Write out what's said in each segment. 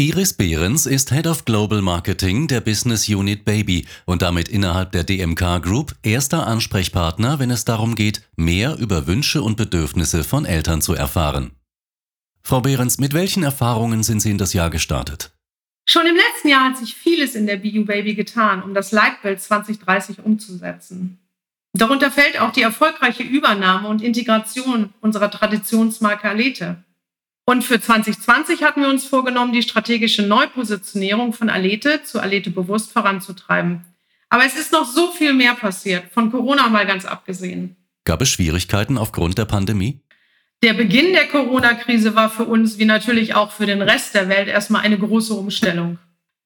Iris Behrens ist Head of Global Marketing der Business Unit Baby und damit innerhalb der DMK Group erster Ansprechpartner, wenn es darum geht, mehr über Wünsche und Bedürfnisse von Eltern zu erfahren. Frau Behrens, mit welchen Erfahrungen sind Sie in das Jahr gestartet? Schon im letzten Jahr hat sich vieles in der BU Baby getan, um das Leitbild 2030 umzusetzen. Darunter fällt auch die erfolgreiche Übernahme und Integration unserer Traditionsmarke Alete. Und für 2020 hatten wir uns vorgenommen, die strategische Neupositionierung von Alete zu Alete bewusst voranzutreiben. Aber es ist noch so viel mehr passiert, von Corona mal ganz abgesehen. Gab es Schwierigkeiten aufgrund der Pandemie? Der Beginn der Corona-Krise war für uns, wie natürlich auch für den Rest der Welt, erstmal eine große Umstellung.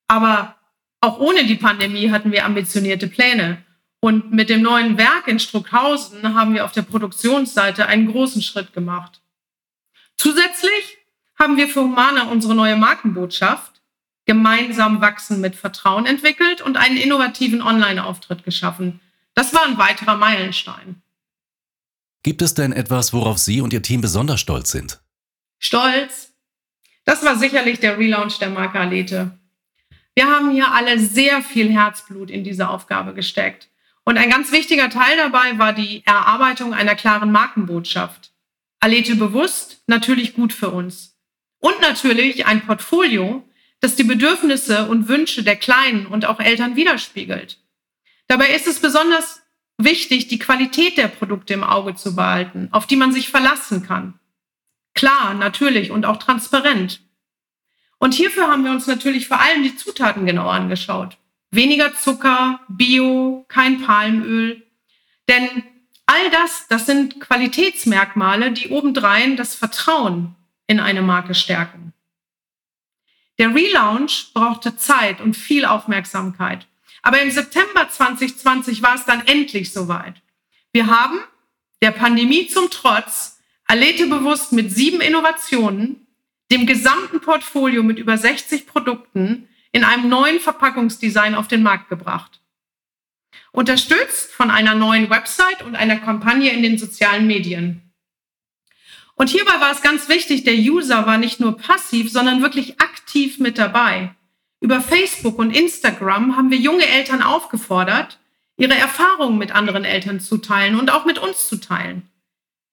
Aber auch ohne die Pandemie hatten wir ambitionierte Pläne. Und mit dem neuen Werk in Struckhausen haben wir auf der Produktionsseite einen großen Schritt gemacht. Zusätzlich haben wir für Humana unsere neue Markenbotschaft Gemeinsam wachsen mit Vertrauen entwickelt und einen innovativen Online-Auftritt geschaffen. Das war ein weiterer Meilenstein. Gibt es denn etwas, worauf Sie und Ihr Team besonders stolz sind? Stolz? Das war sicherlich der Relaunch der Marke Alete. Wir haben hier alle sehr viel Herzblut in diese Aufgabe gesteckt. Und ein ganz wichtiger Teil dabei war die Erarbeitung einer klaren Markenbotschaft. Alete bewusst, natürlich gut für uns. Und natürlich ein Portfolio, das die Bedürfnisse und Wünsche der Kleinen und auch Eltern widerspiegelt. Dabei ist es besonders wichtig, die Qualität der Produkte im Auge zu behalten, auf die man sich verlassen kann. Klar, natürlich und auch transparent. Und hierfür haben wir uns natürlich vor allem die Zutaten genau angeschaut. Weniger Zucker, Bio, kein Palmöl. Denn All das, das sind Qualitätsmerkmale, die obendrein das Vertrauen in eine Marke stärken. Der Relaunch brauchte Zeit und viel Aufmerksamkeit. Aber im September 2020 war es dann endlich soweit. Wir haben der Pandemie zum Trotz Alete bewusst mit sieben Innovationen, dem gesamten Portfolio mit über 60 Produkten in einem neuen Verpackungsdesign auf den Markt gebracht unterstützt von einer neuen Website und einer Kampagne in den sozialen Medien. Und hierbei war es ganz wichtig, der User war nicht nur passiv, sondern wirklich aktiv mit dabei. Über Facebook und Instagram haben wir junge Eltern aufgefordert, ihre Erfahrungen mit anderen Eltern zu teilen und auch mit uns zu teilen.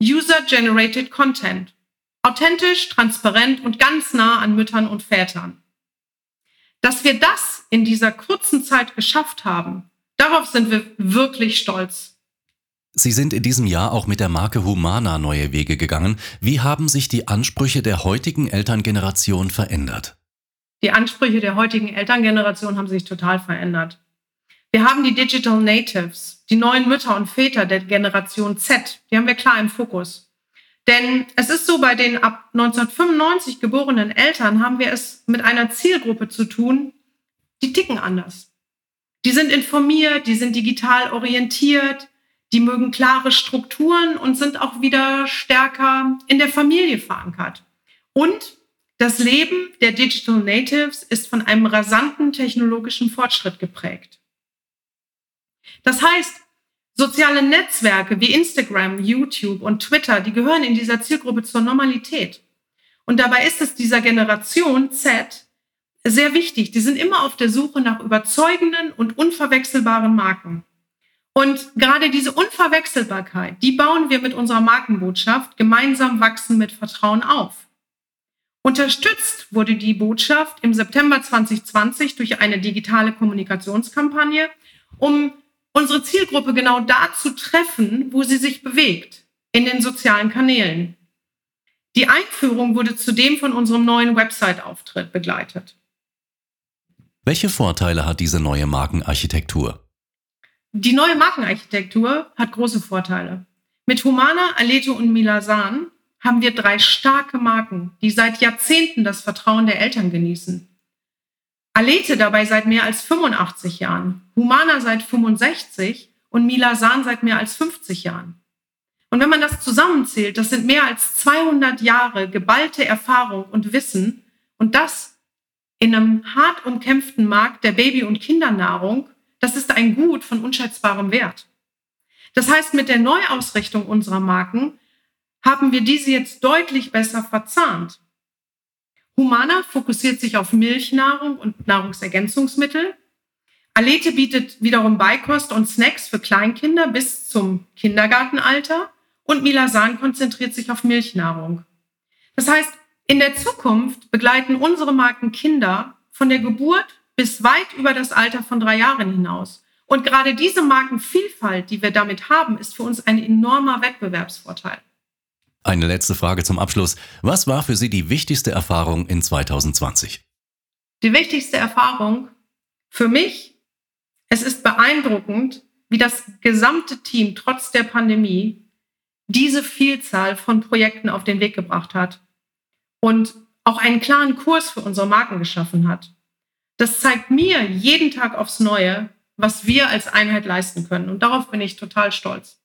User-Generated Content. Authentisch, transparent und ganz nah an Müttern und Vätern. Dass wir das in dieser kurzen Zeit geschafft haben, Darauf sind wir wirklich stolz. Sie sind in diesem Jahr auch mit der Marke Humana neue Wege gegangen. Wie haben sich die Ansprüche der heutigen Elterngeneration verändert? Die Ansprüche der heutigen Elterngeneration haben sich total verändert. Wir haben die Digital Natives, die neuen Mütter und Väter der Generation Z, die haben wir klar im Fokus. Denn es ist so, bei den ab 1995 geborenen Eltern haben wir es mit einer Zielgruppe zu tun, die ticken anders. Die sind informiert, die sind digital orientiert, die mögen klare Strukturen und sind auch wieder stärker in der Familie verankert. Und das Leben der Digital Natives ist von einem rasanten technologischen Fortschritt geprägt. Das heißt, soziale Netzwerke wie Instagram, YouTube und Twitter, die gehören in dieser Zielgruppe zur Normalität. Und dabei ist es dieser Generation Z sehr wichtig. Die sind immer auf der Suche nach überzeugenden und unverwechselbaren Marken. Und gerade diese Unverwechselbarkeit, die bauen wir mit unserer Markenbotschaft gemeinsam wachsen mit Vertrauen auf. Unterstützt wurde die Botschaft im September 2020 durch eine digitale Kommunikationskampagne, um unsere Zielgruppe genau da zu treffen, wo sie sich bewegt, in den sozialen Kanälen. Die Einführung wurde zudem von unserem neuen Website-Auftritt begleitet. Welche Vorteile hat diese neue Markenarchitektur? Die neue Markenarchitektur hat große Vorteile. Mit Humana, Aleto und Milasan haben wir drei starke Marken, die seit Jahrzehnten das Vertrauen der Eltern genießen. Alete dabei seit mehr als 85 Jahren, Humana seit 65 und Milasan seit mehr als 50 Jahren. Und wenn man das zusammenzählt, das sind mehr als 200 Jahre geballte Erfahrung und Wissen und das in einem hart umkämpften Markt der Baby- und Kindernahrung, das ist ein Gut von unschätzbarem Wert. Das heißt, mit der Neuausrichtung unserer Marken haben wir diese jetzt deutlich besser verzahnt. Humana fokussiert sich auf Milchnahrung und Nahrungsergänzungsmittel. Alete bietet wiederum Beikost und Snacks für Kleinkinder bis zum Kindergartenalter und Milasan konzentriert sich auf Milchnahrung. Das heißt, in der Zukunft begleiten unsere Marken Kinder von der Geburt bis weit über das Alter von drei Jahren hinaus. Und gerade diese Markenvielfalt, die wir damit haben, ist für uns ein enormer Wettbewerbsvorteil. Eine letzte Frage zum Abschluss. Was war für Sie die wichtigste Erfahrung in 2020? Die wichtigste Erfahrung für mich, es ist beeindruckend, wie das gesamte Team trotz der Pandemie diese Vielzahl von Projekten auf den Weg gebracht hat und auch einen klaren Kurs für unsere Marken geschaffen hat. Das zeigt mir jeden Tag aufs Neue, was wir als Einheit leisten können. Und darauf bin ich total stolz.